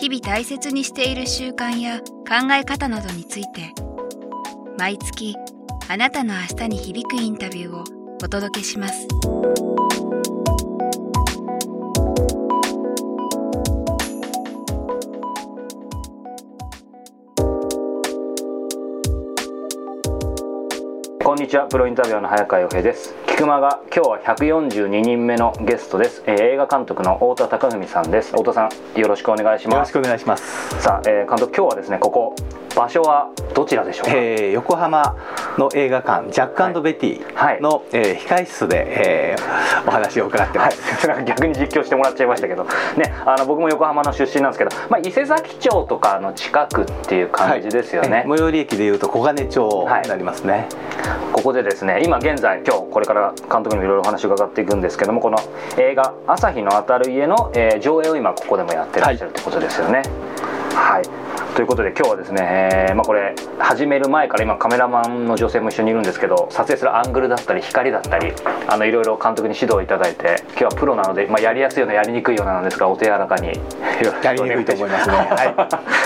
日々大切にしている習慣や考え方などについて毎月あなたの明日に響くインタビューをお届けします。こんにちはプロインタビュアーの早川洋平です菊間が今日は142人目のゲストです、えー、映画監督の太田貴文さんです。太田さんよろしくお願いします。よろしくお願いします。さあ、えー、監督今日はですねここ場所はどちらでしょうか、えー、横浜の映画館ジャックベティの、はい、えー、控室で、えー、お話を伺ってます、はい、逆に実況してもらっちゃいましたけど、ね、あの僕も横浜の出身なんですけど、まあ、伊勢崎町とかの近くっていう感じですよね、はい、最寄り駅でいうと小金町になりますね、ここでですね今現在今日これから監督にもいろいろお話を伺っていくんですけどもこの映画「朝日の当たる家の」えー、上映を今ここでもやってらっしゃるってことですよね。はいということで今日はですね、えー、まあ、これ始める前から今カメラマンの女性も一緒にいるんですけど撮影するアングルだったり光だったりあのいろいろ監督に指導いただいて今日はプロなので、まあ、やりやすいようなやりにくいようななんですがお手柔らかにやりにくいと思いますね。はい、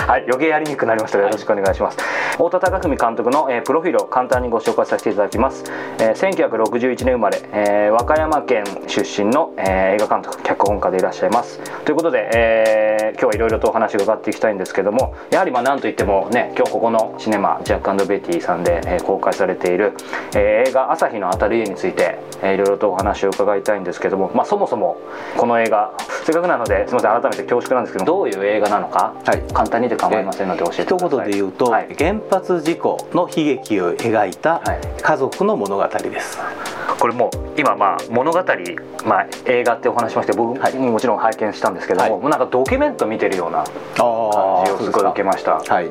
はい、余計やりにくくなりましたがよろしくお願いします、太田貴文監督の、えー、プロフィールを簡単にご紹介させていただきます、えー、1961年生まれ、えー、和歌山県出身の、えー、映画監督脚本家でいらっしゃいます。ということで、えー、今日はいろいろとお話を伺っていきたいんですけどもやはりまあ何といってもね今日ここのシネマジャックベティさんで、えー、公開されている、えー、映画「朝日の当たる家」について、えー、いろいろとお話を伺いたいんですけども、まあ、そもそもこの映画せっかくなのですみません改めて恐縮なんですけどどういう映画なのか、はい、簡単にで構いませんので教えてください。一言で言うと、はい、原発事故の悲劇を描いた家族の物語です、これも今まあ物語、まあ、映画ってお話しまして僕ももちろん拝見したんですけども、はい、もうなんかドキュメント見てるような感じをすごい受けました。はい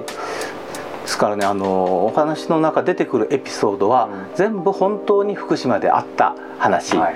ですからねあのお話の中出てくるエピソードは、うん、全部本当に福島であった話を、はい、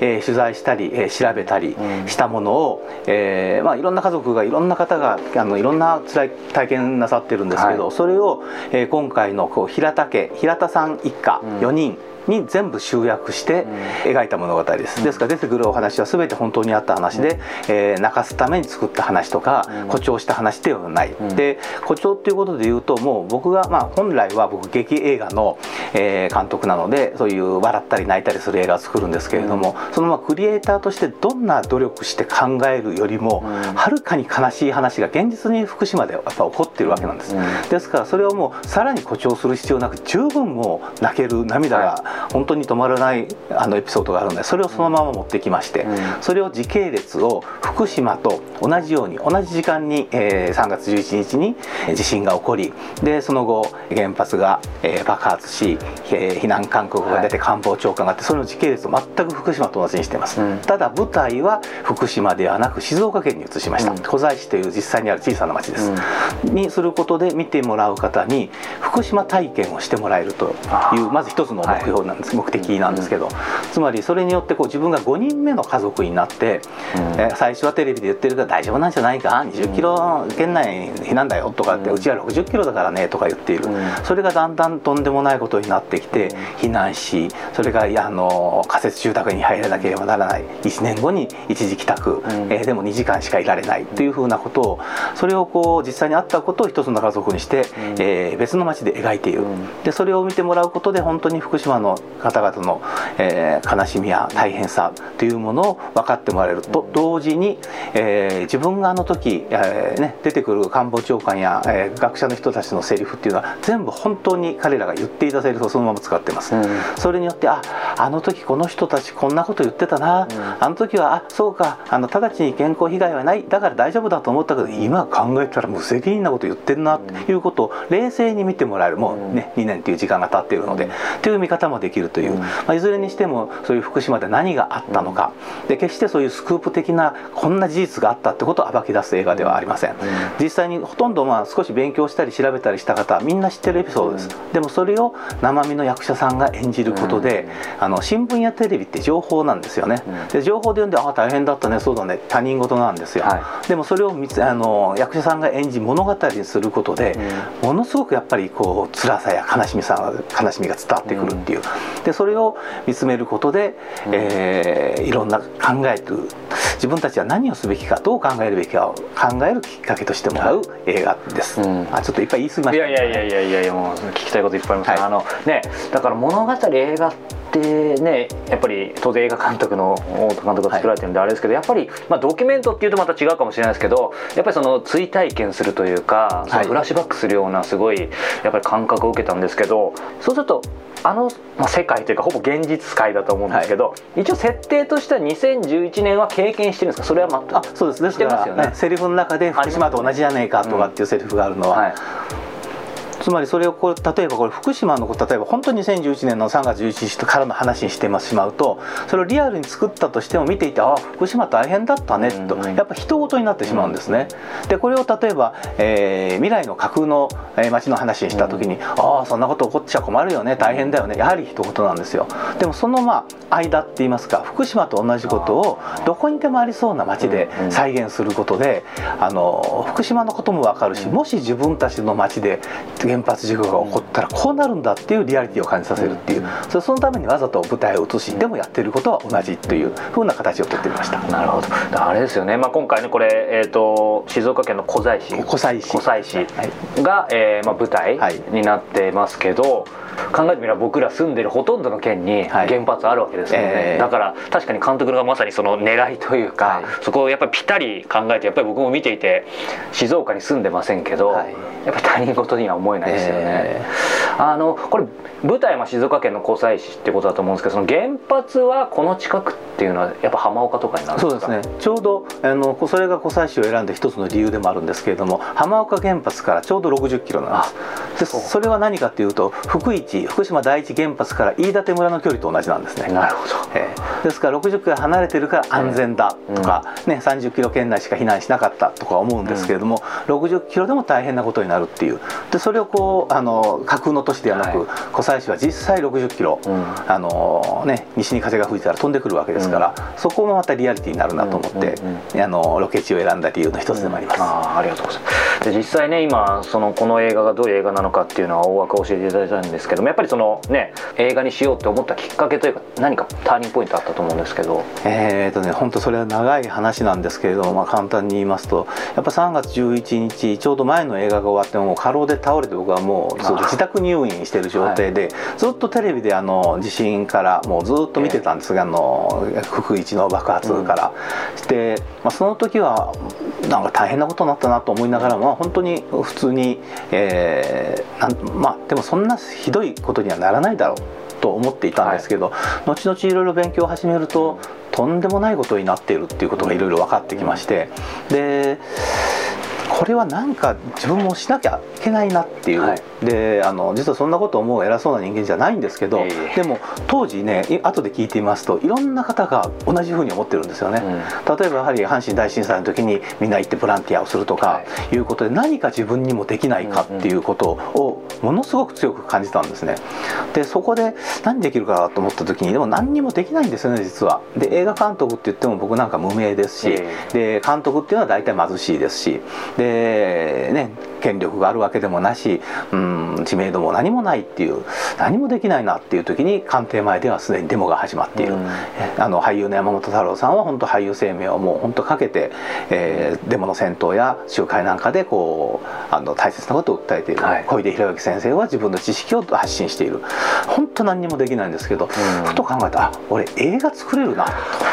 えー、取材したり、えー、調べたりしたものを、うん、えー、まあ、いろんな家族がいろんな方があのいろんな辛い体験なさってるんですけど、はい、それを、えー、今回のこう平田家平田さん一家4人、に全部集約して描いた物語です、ですから出てくるお話は全て本当にあった話で、えー、泣かすために作った話とか、誇張した話ではない、で誇張っていうことで言うともう僕が、まあ、本来は僕劇映画の、えー、監督なのでそういう笑ったり泣いたりする映画を作るんですけれども、そのまあクリエイターとしてどんな努力して考えるよりも、はるかに悲しい話が現実に福島でやっぱ起こってるわけなんです、ですからそれをもうさらに誇張する必要なく十分もう泣ける涙が本当に止まらないあのエピソードがあるのでそれをそのまま持ってきまして、それを時系列を福島と同じように同じ時間に、えー、3月11日に地震が起こりでその後原発が、えー、爆発し、えー、避難勧告が出て官房長官があってその時系列を全く福島と同じにしています、うん、ただ舞台は福島ではなく静岡県に移しました、うん、小西市という実際にある小さな町です、うん、にすることで見てもらう方に福島体験をしてもらえるというまず一つの目標なんです、目的なんですけど、つまりそれによってこう自分が5人目の家族になって、え最初はテレビで言ってるから大丈夫なんじゃないか？20キロ圏内避難だよとかって、うちは60キロだからねとか言っている、それがだんだんとんでもないことになってきて避難しそれがあの仮設住宅に入らなければならない。1年後に一時帰宅、えでも2時間しかいられない。というふうなことをそれをこう実際にあったことを一つの家族にして、え別の町で描いている、でそれを見てもらうことで本当に福島の方々の、えー、悲しみや大変さというものを分かってもらえると同時に、えー、自分があの時、えーね、出てくる官房長官や、えー、学者の人たちのセリフっていうのは全部本当に彼らが言っていたセリフをそのまま使ってます、うん、それによってああの時この人たちこんなこと言ってたな、うん、あの時はあそうかあの直ちに健康被害はない。だから大丈夫だと思ったけど今考えたら無責任なこと言ってるなっていうことを冷静に見てもらえる。もうね2年という時間が経っているので、という見方もできるという、まあ、いずれにしてもそういう福島で何があったのか。で決してそういうスクープ的なこんな事実があったったってことを暴き出す映画ではありません、実際にほとんどまあ少し勉強したり調べたりした方みんな知ってるエピソードです、でもそれを生身の役者さんが演じることで、あの新聞やテレビって情報なんですよね、で情報で読んでああ大変だったねそうだね他人事なんですよ、はい、でもそれをあの役者さんが演じ物語にすることで、ものすごくやっぱりこう辛さや悲しみさ悲しみが伝わってくるっていう、でそれを見つめることで、えー、いろんな考える自分たちは何をすべきかどう考えるべきかを考えるきっかけとしてもらう映画です、うん、あちょっといっぱい言い過ぎました、ね、いやいやいやいやいやもう聞きたいこといっぱいあります、はい、あのねだから物語映画ってねやっぱり当然映画監督の太田監督が作られてるんであれですけど、はい、やっぱり、まあ、ドキュメントっていうとまた違うかもしれないですけどやっぱりその追体験するというか、そのフラッシュバックするようなすごいやっぱり感覚を受けたんですけどそうするとあの、まあ、世界というかほぼ現実界だと思うんですけど、はい、一応設定としては2011年は経験してるんですか？それは全くあそうです。ねしてますよね。セリフの中で福島と同じじゃねえかとかっていうセリフがあるのは、はいつまりそれをこれ例えばこれ福島の例えば本当に2011年の3月11日からの話にしてしまうとそれをリアルに作ったとしても見ていてああ福島大変だったねとやっぱ人事になってしまうんですね。でこれを例えば、えー、未来の架空の町の話にした時にああそんなこと起こっちゃ困るよね大変だよねやはり人事なんですよ。でもそのまあ間って言いますか福島と同じことをどこにでもありそうな町で再現することであの福島のことも分かるしもし自分たちの町で原発事故が起こったらこうなるんだっていうリアリティを感じさせるっていうそそのためにわざと舞台を移しでもやってることは同じというふうな形をとってみました。なるほど。あれですよね、まあ、今回ねこれ、えーと、静岡県の湖西市。湖西市。湖西市が、はい、えー、まあ、舞台になってますけど、はい考えてみれば僕ら住んでるほとんどの県に原発あるわけですよね、はいえ。ー、だから確かに監督がまさにその狙いというか、はい、そこをやっぱりぴったり考えてやっぱり僕も見ていて静岡に住んでませんけど、はい、やっぱり他人事には思えないですよね。えー、あのこれ舞台は静岡県の湖西市ってことだと思うんですけどその原発はこの近くっていうのはやっぱ浜岡とかになるんですか？そうですね。ちょうどあのそれが湖西市を選んだ一つの理由でもあるんですけれども浜岡原発からちょうど60キロなんです。でそれは何かというと福市福島第一原発から飯舘村の距離と同じなんですね。なるほど、えー、ですから60キロ離れてるから安全だとか、うん、ね、30キロ圏内しか避難しなかったとか思うんですけれども、うん、60キロでも大変なことになるっていう。でそれをこうあの架空の都市ではなく、湖西市は実際60キロ、うん、あのね、西に風が吹いたら飛んでくるわけですから、そこもまたリアリティになるなと思って、あのロケ地を選んだ理由の一つでもあります。あありがとうございます。で実際ね今そのこの映画がどういう映画なのかっていうのは大枠教えていただいたんですけどもやっぱりそのね映画にしようって思ったきっかけというか何かターニングポイントあったと思うんですけど。えっ、ー、とね本当それは長い話なんですけれども、まあ、簡単に言いますとやっぱ3月11日ちょうど前の映画が終わっても過労で倒れて僕はもう自宅入院してる状態で、はい、ずっとテレビであの地震からもうずっと見てたんですが、えー、あの福一の爆発から、うん、して、まあ、その時はなんか大変なことになったなと思いながらも本当に普通に、えー、まあでもそんなひどいことにはならないだろうと思っていたんですけど、はい、後々いろいろ勉強を始めるととんでもないことになっているっていうことがいろいろ分かってきましてでこれは何か自分もしなきゃいけないなっていう、はい、であの実はそんなこと思う偉そうな人間じゃないんですけど、えー、でも当時ね後で聞いてみますといろんな方が同じふうに思ってるんですよね、うん、例えばやはり阪神大震災の時にみんな行ってボランティアをするとかい。うことで何か自分にもできないかっていうことをものすごく強く感じたんですね。でそこで何できるかと思った時にでも何にもできないんですよね実は。で映画監督って言っても僕なんか無名ですし、えー、で監督っていうのは大体貧しいですしでね権力があるわけでもなし、うん、知名度も何もないっていう何もできないなっていう時に官邸前ではすでにデモが始まっている、うん、あの俳優の山本太郎さんは本当俳優生命をもう本当かけて、えー、デモの戦闘や集会なんかでこうあの大切なことを訴えている、はい、小出弘之先生は自分の知識を発信している。本当何にもできないんですけど、うん、ふと考えた。あ俺映画作れるな。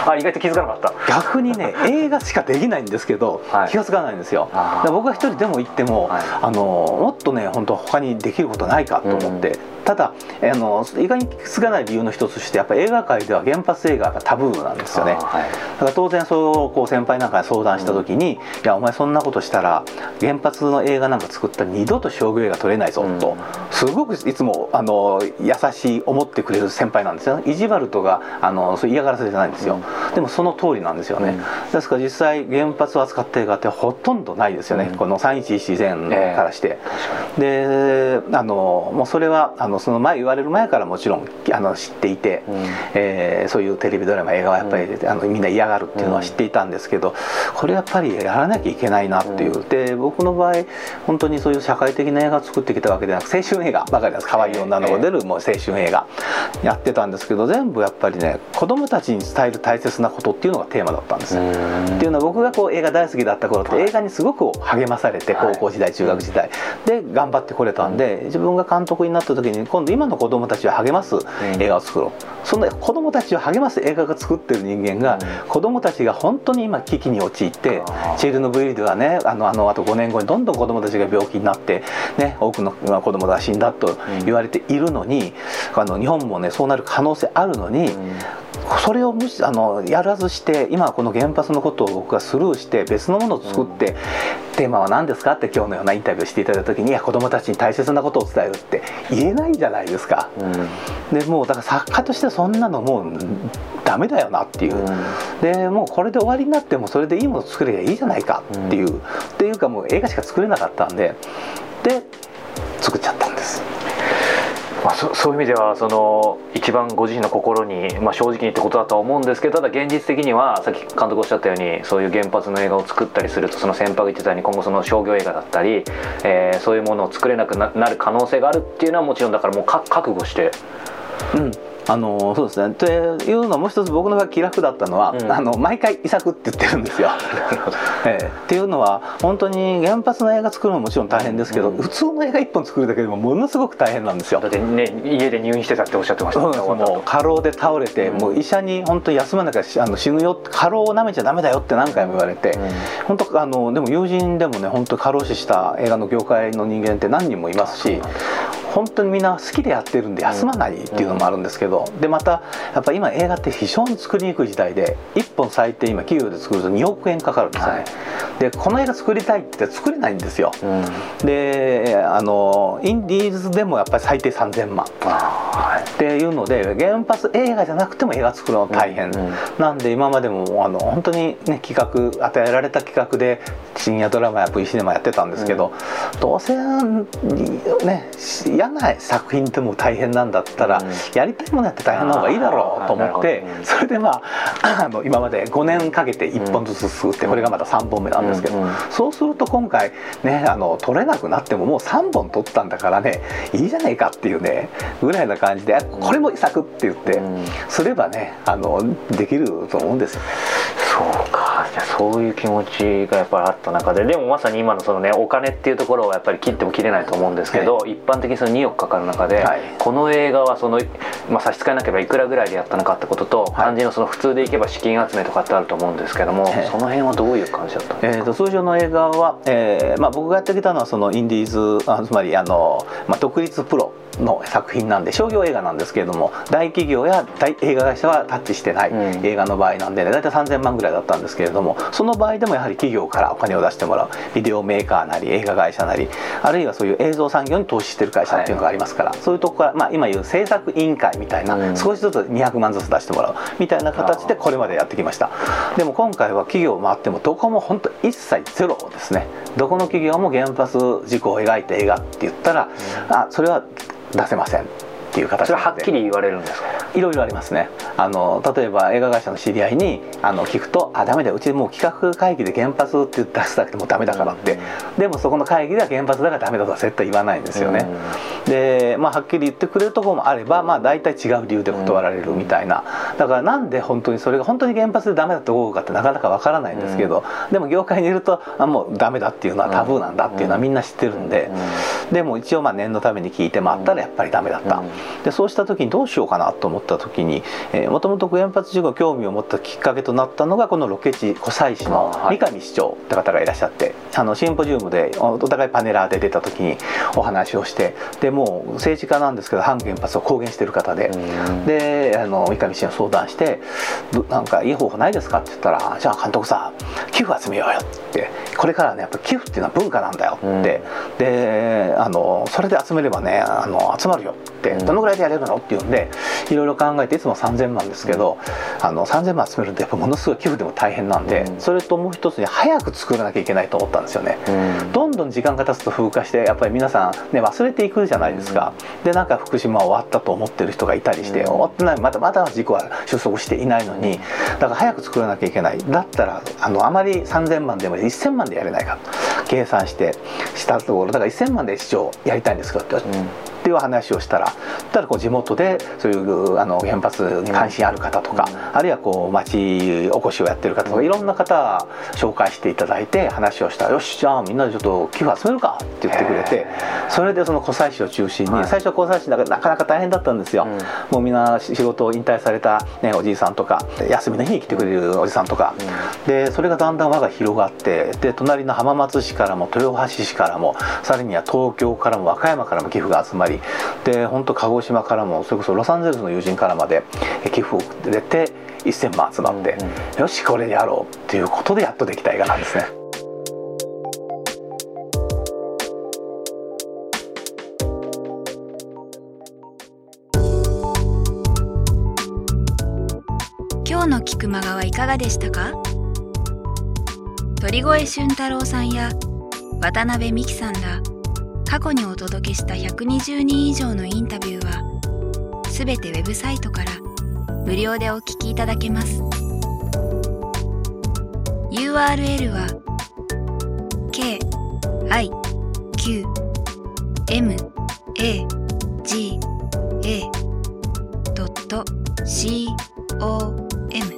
あ意外と気づかなかった。逆にね 映画しかできないんですけど、はい、気が付かないんですよ。僕が一人でも行っても、はい、あのもっとね本当他にできることないかと思って、ただあの意外に継がない理由の一つとしてやっぱり映画界では原発映画がタブーなんですよね、はい、だから当然そうこう先輩なんかに相談した時に、うん、いやお前そんなことしたら原発の映画なんか作ったら二度と商業映画撮れないぞと、うん、すごくいつもあの優しい思ってくれる先輩なんですよ意地悪とかあのそ嫌がらせじゃないんですよ、うん、でもその通りなんですよね、ですから実際原発を扱った映画ってほとんどないですよね、この311前からして、えー、であのもうそれはあのその前言われる前からもちろんあの知っていて、うん、えー、そういうテレビドラマ映画はやっぱり、うん、あのみんな嫌がるっていうのは知っていたんですけどこれやっぱりやらなきゃいけないなっていう、で僕の場合本当にそういう社会的な映画を作ってきたわけではなく青春映画ばかりです。可愛い女の子出るもう青春映画やってたんですけど全部やっぱりね子供たちに伝える大切なことっていうのがテーマだったんですよ。っていうのは僕がこう映画大好きだった頃って映画にすごく励まされて高校時代中学時代。で頑張ってこれたんで自分が監督になった時に今度今の子供たちを励ます映画を作ろう。そんな子供たちを励ます映画が作ってる人間が子供たちが本当に今危機に陥ってチェルノブイリではねあのあのあと5年後にどんどん子供たちが病気になって、ね、多くの子供が死んだと言われているのにあの日本もねそうなる可能性あるのにそれを無視あのやらずして今この原発のことを僕がスルーして別のものを作って、うん、テーマは何ですかって今日のようなインタビューしていただいた時にいや子どもたちに大切なことを伝えるって言えないじゃないですか。うん、でもうだから作家としてそんなのもうダメだよなっていう、うん、でもうこれで終わりになってもそれでいいもの作ればいいじゃないかっていう、っていうかもう映画しか作れなかったんでで作っちゃったんです。まあ、そそういう意味ではその一番ご自身の心に、まあ、正直にってことだとは思うんですけどただ現実的にはさっき監督おっしゃったようにそういう原発の映画を作ったりするとその先輩が言ってたように今後その商業映画だったり、えー、そういうものを作れなくなる可能性があるっていうのはもちろんだからもう覚悟して。うんあのそうですね。というのもう一つ僕の場合気楽だったのは、うん、あの毎回遺作って言ってるんですよ。えー、っていうのは本当に原発の映画作るのももちろん大変ですけど、うん、普通の映画一本作るだけでもものすごく大変なんですよ。だってね家で入院してたっておっしゃってました、ね、もう過労で倒れて、うん、もう医者に本当に休まなきゃあの死ぬよ過労をなめちゃダメだよって何回も言われて、本当あのでも友人でもね本当過労死した映画の業界の人間って何人もいますし本当にみんな好きでやってるんで休まないっていうのもあるんですけど、でまたやっぱ今映画って非常に作りにくい時代で1本最低今企業で作ると2億円かかるんですよね、はい、でこの映画作りたいって作れないんですよ、うん、であのインディーズでもやっぱり最低3000万。っていうので原発映画じゃなくても映画作るの大変、うんうん、なんで今までもあの本当にね企画与えられた企画で深夜ドラマや V シネマやってたんですけど、うん、どうせね嫌な作品でも大変なんだったら、やりたいものやって大変な方がいいだろうと思って、それでまあ あの今まで5年かけて1本ずつ作って、これがまた3本目なんですけど、そうすると今回ねあの撮れなくなってももう3本撮ったんだからねいいじゃないかっていうねぐらいな感じでこれも遺作って言って、すればねあのできると思うんですよね。そうかじゃそういう気持ちがやっぱりあった中ででもまさに今のそのねお金っていうところはやっぱり切っても切れないと思うんですけど、はい、一般的にその2億かかる中で、はい、この映画はその、まあ、差し支えなければいくらぐらいでやったのかってことと、はい、肝心のその普通でいけば資金集めとかってあると思うんですけども、その辺はどういう感じだったんですか、えーと、通常の映画は、えーまあ、僕がやってきたのはそのインディーズあつまりあの、まあ、独立プロの作品なんで商業映画なんですけれども大企業や大映画会社はタッチしてない映画の場合なんで、ね、大体3000万ぐらいだったんですけれどもその場合でもやはり企業からお金を出してもらう。ビデオメーカーなり映画会社なりあるいはそういう映像産業に投資してる会社っていうのがありますから、はい、そういうとこから、まあ、今言う制作委員会みたいな、うん、少しずつ200万ずつ出してもらうみたいな形でこれまでやってきました。でも今回は企業回ってもどこも本当一切ゼロですね。どこの企業も原発事故を描いた映画って言ったら、うん、あそれは出せませんっていう形それははっきり言われるんですか？いろいろありますね。あの例えば映画会社の知り合いにあの聞くと「あダメだよ。うちもう企画会議で原発って出すだけでもダメだから」って、うん、でもそこの会議では原発だからダメだとは絶対言わないんですよね、うん、でまあはっきり言ってくれるところもあればまあ大体違う理由で断られるみたいな。だからなんで本当にそれが本当に原発でダメだと思うかってなかなかわからないんですけど、うん、でも業界にいるとあもうダメだっていうのはタブーなんだっていうのはみんな知ってるんで、でも一応まあ念のために聞いてもあったらやっぱりダメだった。でそうした時にどうしようかなと思った時にもともと原発事故興味を持ったきっかけとなったのがこのロケ地湖西市の三上市長って方がいらっしゃって、あのシンポジウムでお互いパネラーで出た時にお話をしてでもう政治家なんですけど反原発を公言してる方で、であの三上市に相談して「なんかいい方法ないですか?」って言ったら「じゃあ監督さ寄付集めようよ」って。これからねやっぱ寄付っていうのは文化なんだよって、であのそれで集めればねあの集まるよってどのぐらいでやれるの？っていうんでいろいろ考えていつも3,000万ですけど、あの3,000万集めるとやっぱものすごい寄付でも大変なんで、それともう一つに早く作らなきゃいけないと思ったんですよね。どんどん時間が経つと風化してやっぱり皆さんね忘れていくじゃないですか。でなんか福島終わったと思ってる人がいたりして、終わってないまだまだ事故は収束していないのにだから早く作らなきゃいけない。だったらあのあまり3,000万でも1,000万でやれないか計算してしたところだから1,000万で市長やりたいんですかって言われて。っていう話をしたらただこう地元でそういうあの原発に関心ある方とか、あるいはこう町おこしをやってる方とかいろんな方紹介していただいて話をしたら「よしじゃあみんなでちょっと寄付集めるか」って言ってくれてそれでその湖西市を中心に、最初は湖西市なかなか大変だったんですよ。もうみんな仕事を引退された、ね、おじいさんとか休みの日に来てくれるおじさんとか、でそれがだんだん輪が広がってで隣の浜松市からも豊橋市からもさらには東京からも和歌山からも寄付が集まりで本当鹿児島からもそれこそロサンゼルスの友人からまで寄付を入れて1000万集まって、うんうん、よしこれでやろうっていうことでやっとできた映画なんですね。今日の菊間川いかがでしたか？鳥越俊太郎さんや渡辺美樹さんら過去にお届けした120人以上のインタビューはすべてウェブサイトから無料でお聞きいただけます。URL は k i q m a g a c o m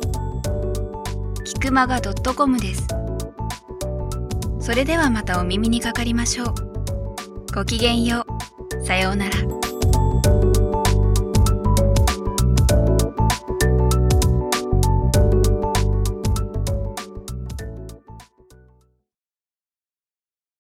キクマガ .com です。それではまたお耳にかかりましょう。ごきげんよう。さようなら。